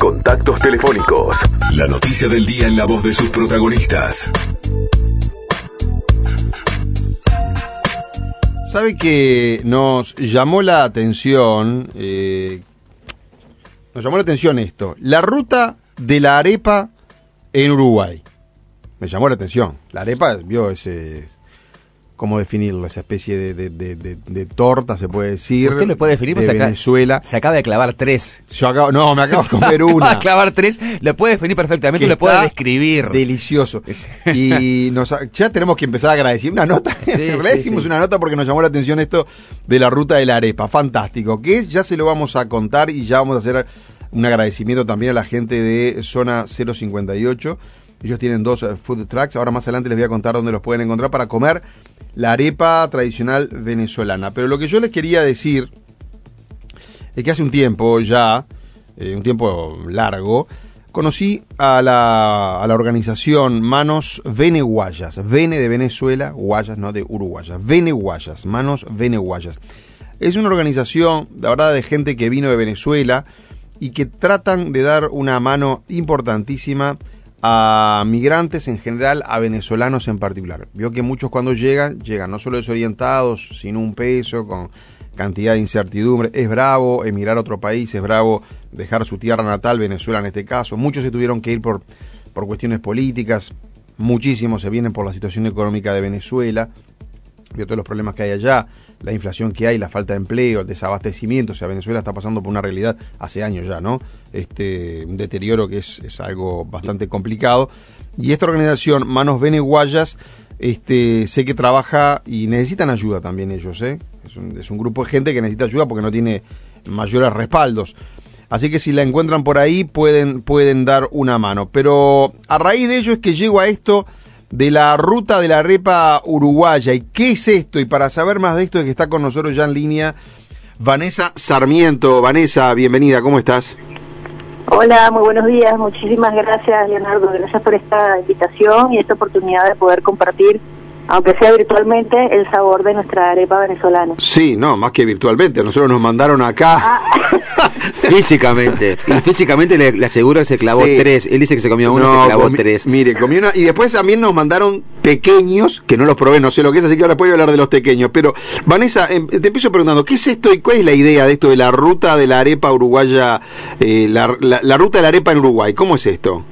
Contactos telefónicos. La noticia del día en la voz de sus protagonistas. ¿Sabe que nos llamó la atención? eh, nos llamó la atención esto. La ruta de la arepa en Uruguay. Me llamó la atención. La arepa, vio ese. ¿Cómo definirlo? Esa especie de, de- de- de- de torta, se puede decir. Usted lo puede definir de acá Venezuela. se acaba de clavar tres. Yo acabo, no, me acabo de comer Acaba una. de clavar tres, lo puede definir perfectamente, lo puede describir. Delicioso. Y nos, ya tenemos que empezar a agradecer una nota. Sí, en sí, hicimos sí. una nota porque nos llamó la atención esto de la ruta de la arepa. Fantástico. Que es, ya se lo vamos a contar y ya vamos a hacer un agradecimiento también a la gente de Zona 058. Ellos tienen dos eh, food trucks. Ahora más adelante les voy a contar dónde los pueden encontrar para comer la arepa tradicional venezolana. Pero lo que yo les quería decir es que hace un tiempo ya, eh, un tiempo largo, conocí a la, a la organización Manos Veneguayas, Vene de Venezuela, Guayas, no de Uruguayas, Veneguayas, Manos Veneguayas. Es una organización, la verdad, de gente que vino de Venezuela y que tratan de dar una mano importantísima a migrantes en general, a venezolanos en particular. Vio que muchos cuando llegan, llegan no solo desorientados, sin un peso, con cantidad de incertidumbre. Es bravo emigrar a otro país, es bravo dejar su tierra natal, Venezuela en este caso. Muchos se tuvieron que ir por, por cuestiones políticas, muchísimos se vienen por la situación económica de Venezuela, vio todos los problemas que hay allá, la inflación que hay, la falta de empleo, el desabastecimiento, o sea, Venezuela está pasando por una realidad hace años ya, ¿no? Este, un deterioro que es, es algo bastante complicado. Y esta organización, Manos Veneguayas, este, sé que trabaja y necesitan ayuda también ellos, ¿eh? Es un, es un grupo de gente que necesita ayuda porque no tiene mayores respaldos. Así que si la encuentran por ahí pueden, pueden dar una mano. Pero a raíz de ello es que llego a esto de la ruta de la repa uruguaya. ¿Y qué es esto? Y para saber más de esto es que está con nosotros ya en línea Vanessa Sarmiento. Vanessa, bienvenida, ¿cómo estás? Hola, muy buenos días. Muchísimas gracias, Leonardo. Gracias por esta invitación y esta oportunidad de poder compartir, aunque sea virtualmente, el sabor de nuestra arepa venezolana. Sí, no, más que virtualmente. Nosotros nos mandaron acá. Físicamente. Y físicamente le, le aseguro que se clavó Sí. tres. Él dice que se comió uno y No, se clavó comi- tres. Mire, comí una. Y después también nos mandaron pequeños, que no los probé, no sé lo que es, así que ahora puedo hablar de los pequeños. Pero, Vanessa, em, te empiezo preguntando, ¿qué es esto y cuál es la idea de esto de la ruta de la arepa uruguaya, eh, la, la- la ruta de la arepa en Uruguay? ¿Cómo es esto?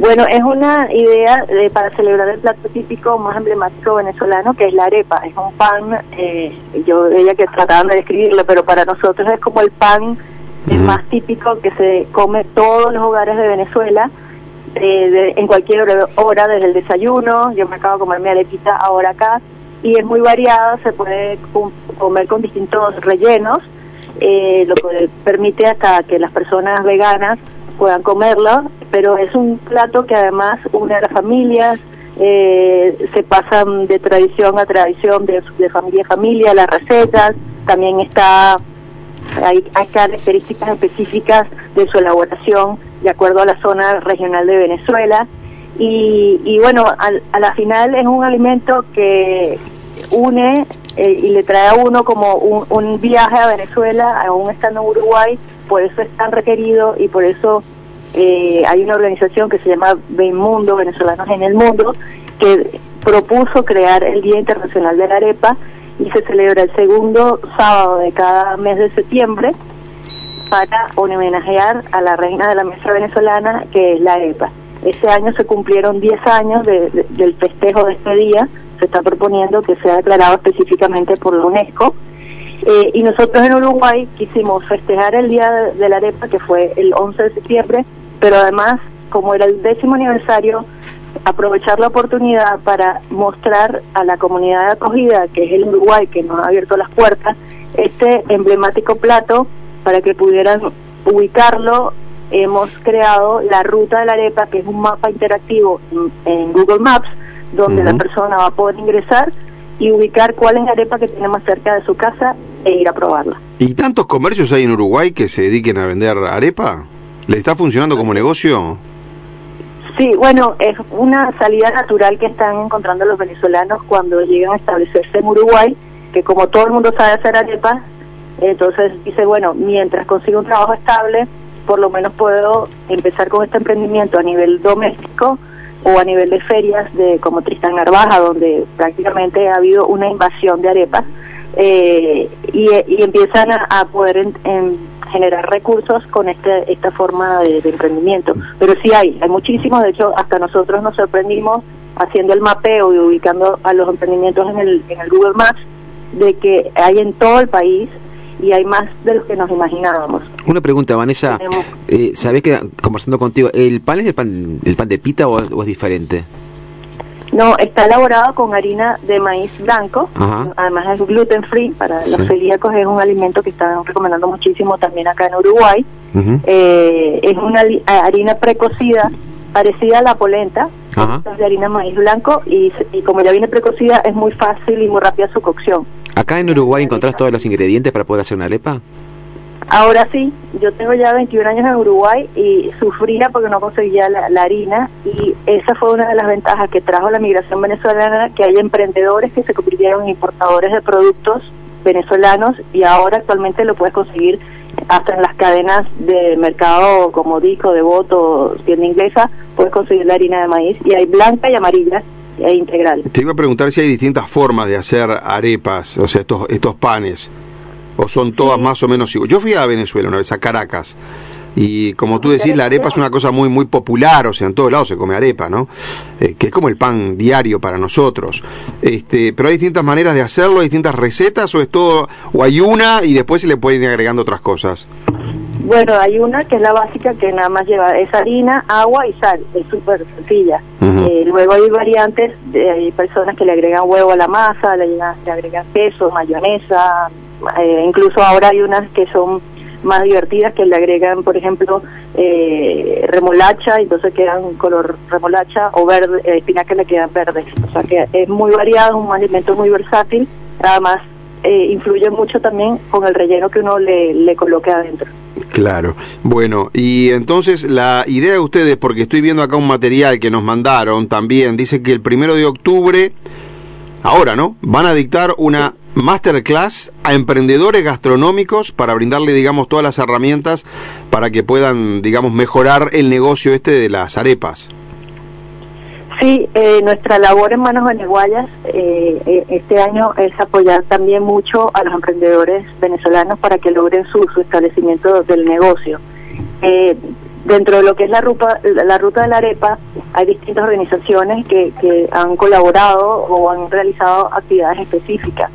Bueno, es una idea de- para celebrar el plato típico más emblemático venezolano, que es la arepa. Es un pan, eh, yo veía que trataban de describirlo, pero para nosotros es como el pan eh, más típico que se come todos los hogares de Venezuela, eh, de- en cualquier hora, hora, desde el desayuno. Yo me acabo de comer mi arepita ahora acá, y es muy variado, se puede com- comer con distintos rellenos, eh, lo que permite hasta que las personas veganas puedan comerlo, pero es un plato que además une a las familias, eh, se pasan de tradición a tradición, de, de familia a familia, las recetas, también está, hay, hay características específicas de su elaboración de acuerdo a la zona regional de Venezuela, y, y bueno, al- a la final es un alimento que une eh, y le trae a uno como un, un viaje a Venezuela, aún estando en Uruguay, por eso es tan requerido y por eso eh, hay una organización que se llama Mundo, Venezolanos en el Mundo, que propuso crear el Día Internacional de la Arepa y se celebra el segundo sábado de cada mes de septiembre para homenajear a la reina de la mesa venezolana, que es la arepa. Este año se cumplieron 10 años de- de- del festejo de este día, se está proponiendo que sea declarado específicamente por la UNESCO. Eh, y nosotros en Uruguay quisimos festejar el Día de, de la Arepa, que fue el 11 de septiembre, pero además, como era el décimo aniversario, aprovechar la oportunidad para mostrar a la comunidad de acogida, que es el Uruguay, que nos ha abierto las puertas, este emblemático plato para que pudieran ubicarlo. Hemos creado la ruta de la arepa, que es un mapa interactivo en, en Google Maps, donde la persona va a poder ingresar y ubicar cuál es la arepa que tiene más cerca de su casa e ir a probarla. ¿Y tantos comercios hay en Uruguay que se dediquen a vender arepa? ¿Le está funcionando como negocio? Sí, bueno, es una salida natural que están encontrando los venezolanos cuando llegan a establecerse en Uruguay, que como todo el mundo sabe hacer arepas, entonces dice, bueno, mientras consigo un trabajo estable, por lo menos puedo empezar con este emprendimiento a nivel doméstico o a nivel de ferias de como Tristán Narvaja, donde prácticamente ha habido una invasión de arepas eh, y, y empiezan a, a poder en- en generar recursos con este, esta forma de, de emprendimiento. Pero sí hay, hay muchísimos, de hecho hasta nosotros nos sorprendimos haciendo el mapeo y ubicando a los emprendimientos en el, en el Google Maps de que hay en todo el país y hay más de los que nos imaginábamos. Una pregunta, Vanessa. Eh, ¿Sabés que, conversando contigo, el pan es el pan, el pan de pita o, o es diferente? No, está elaborado con harina de maíz blanco, Ajá. además es gluten free, para Sí. los celíacos es un alimento que están recomendando muchísimo también acá en Uruguay. Eh, es una a- harina precocida, parecida a la polenta, es de harina de maíz blanco y, y como ya viene precocida es muy fácil y muy rápida su cocción. ¿Acá en Uruguay encontrás todos los ingredientes para poder hacer una arepa? Ahora sí, yo tengo ya 21 años en Uruguay y sufría porque no conseguía la, harina y esa fue una de las ventajas que trajo la migración venezolana, que hay emprendedores que se convirtieron en importadores de productos venezolanos y ahora actualmente lo puedes conseguir hasta en las cadenas de mercado como Dico, Devoto, tienda inglesa, puedes conseguir la harina de maíz y hay blanca y amarilla e integral. Te iba a preguntar si hay distintas formas de hacer arepas, o sea, estos, estos panes, o son todas más o menos iguales. Yo fui a Venezuela una vez, a Caracas, y como tú decís, la arepa es una cosa muy muy popular, o sea, en todos lados se come arepa, ¿no? Eh, que es como el pan diario para nosotros. Este, pero hay distintas maneras de hacerlo, hay distintas recetas, o es todo, o hay una y después se le pueden ir agregando otras cosas. Bueno, hay una que es la básica que nada más lleva es harina, agua y sal, es súper sencilla. Eh, luego hay variantes, de- hay personas que le agregan huevo a la masa, le, le agregan queso, mayonesa, eh, incluso ahora hay unas que son más divertidas que le agregan, por ejemplo, eh, remolacha, entonces quedan color remolacha o verde, eh, le quedan verdes. O sea que es muy variado, un alimento muy versátil, además eh, influye mucho también con el relleno que uno le coloque adentro. Claro. Bueno, y entonces la idea de ustedes, porque estoy viendo acá un material que nos mandaron también, dice que el primero de octubre, ahora, ¿no? Van a dictar una masterclass a emprendedores gastronómicos para brindarle, digamos, todas las herramientas para que puedan, digamos, mejorar el negocio este de las arepas. Sí, eh, nuestra labor en Manos Veneguayas eh, eh, este año es apoyar también mucho a los emprendedores venezolanos para que logren su, su establecimiento del negocio. Eh, dentro de lo que es la ruta, la ruta de la arepa, hay distintas organizaciones que, que han colaborado o han realizado actividades específicas.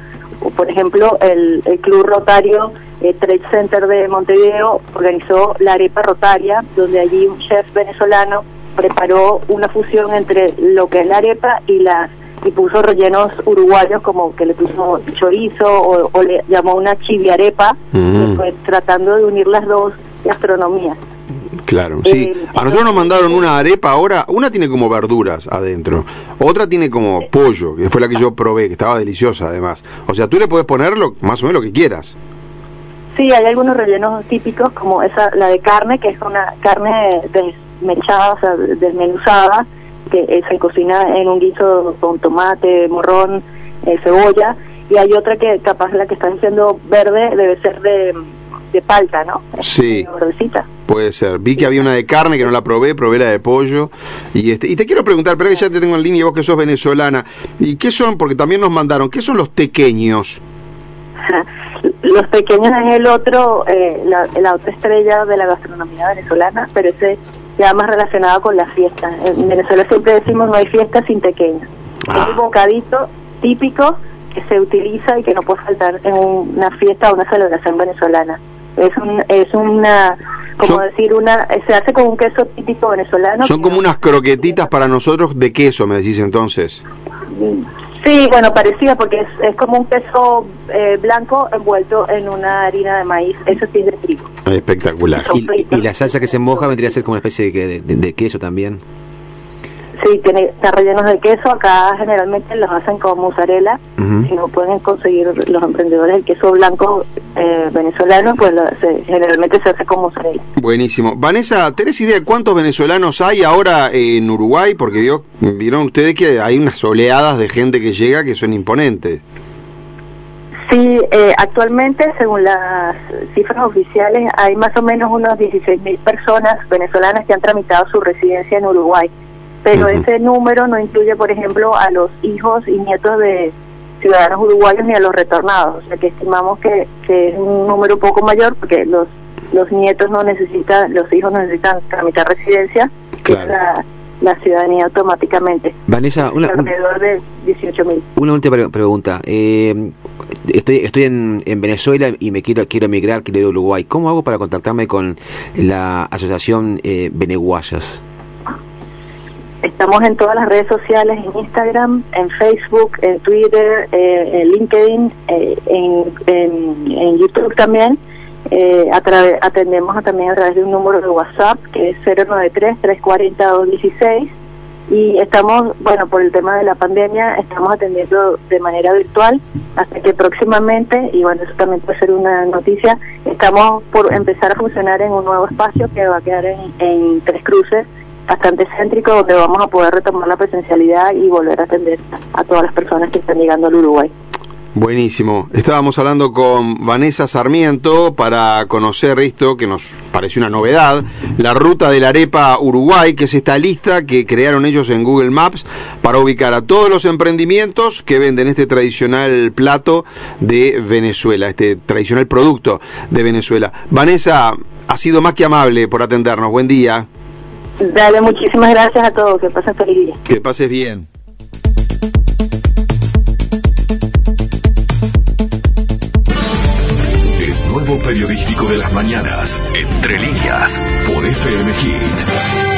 Por ejemplo, el, el Club Rotario eh, Trade Center de Montevideo organizó la arepa rotaria, donde allí un chef venezolano preparó una fusión entre lo que es la arepa y las y puso rellenos uruguayos como que le puso chorizo o, o le llamó una chiviarepa, Mm. fue tratando de unir las dos gastronomías. Claro, sí. Eh, A nosotros nos mandaron una arepa ahora, una tiene como verduras adentro, otra tiene como pollo, que fue la que yo probé, que estaba deliciosa además. O sea, tú le puedes ponerlo más o menos lo que quieras. Sí, hay algunos rellenos típicos como esa, la de carne, que es una carne desmechada, o sea, desmenuzada, que eh, se cocina en un guiso con tomate, morrón, eh, cebolla, y hay otra que capaz la que estás diciendo verde debe ser de, de palta, ¿no? Sí. Puede ser. Vi que había una de carne que no la probé, probé la de pollo. Y este y te quiero preguntar, pero que ya te tengo en línea, vos que sos venezolana. ¿Y qué son? Porque también nos mandaron, ¿qué son los tequeños? Los pequeños es el otro, eh, la, la otra estrella de la gastronomía venezolana, pero ese ya más relacionado con las fiestas. En Venezuela siempre decimos no hay fiesta sin pequeños. Ah. Es el bocadito típico que se utiliza y que no puede faltar en una fiesta o una celebración venezolana. Es, un, es una, como Son- decir, una se hace con un queso típico venezolano. Son como no- unas croquetitas para nosotros de queso, me decís entonces. Sí, bueno, parecida porque es, es como un queso eh, blanco envuelto en una harina de maíz. Eso sí es de trigo. Espectacular. Y, y la salsa que se moja vendría a ser como una especie de, de- de queso también. Sí, tiene, están rellenos de queso. Acá generalmente los hacen con mozzarella. Ujú. Si no pueden conseguir los emprendedores el queso blanco eh, venezolano, pues lo- se- generalmente se hace con mozzarella. Buenísimo. Vanessa, ¿tenés idea de cuántos venezolanos hay ahora en Uruguay? Porque vio- vieron ustedes que hay unas oleadas de gente que llega que son imponentes. Sí, eh, actualmente, según las cifras oficiales, hay más o menos unos 16 mil personas venezolanas que han tramitado su residencia en Uruguay. Pero ese número no incluye, por ejemplo, a los hijos y nietos de ciudadanos uruguayos ni a los retornados. O sea que estimamos que, que es un número un poco mayor porque los los nietos no necesitan, los hijos no necesitan tramitar residencia, que es Claro. la, la ciudadanía automáticamente. Vanessa, una, un- alrededor de 18 mil. una última pre- pregunta. Eh, estoy estoy en, en Venezuela y me quiero quiero emigrar, quiero ir a Uruguay. ¿Cómo hago para contactarme con la asociación eh, Beneguayas? Estamos en todas las redes sociales, en Instagram, en Facebook, en Twitter, eh, en LinkedIn, eh, en, YouTube también. Eh, atendemos a- también a través de un número de WhatsApp que es 093-340-216 y estamos, bueno, por el tema de la pandemia, estamos atendiendo de manera virtual hasta que próximamente, y bueno, eso también puede ser una noticia, estamos por empezar a funcionar en un nuevo espacio que va a quedar en Tres Cruces, bastante céntrico, donde vamos a poder retomar la presencialidad y volver a atender a todas las personas que están llegando al Uruguay. Buenísimo. Estábamos hablando con Vanessa Sarmiento para conocer esto que nos pareció una novedad, la ruta de la arepa Uruguay, que es esta lista que crearon ellos en Google Maps para ubicar a todos los emprendimientos que venden este tradicional plato de Venezuela, este tradicional producto de Venezuela. Vanessa, ha sido más que amable por atendernos. Buen día. Dale, muchísimas gracias a todos, que pasen feliz día. Que pases bien. El nuevo periodístico de las mañanas, Entre líneas, por FM Hit.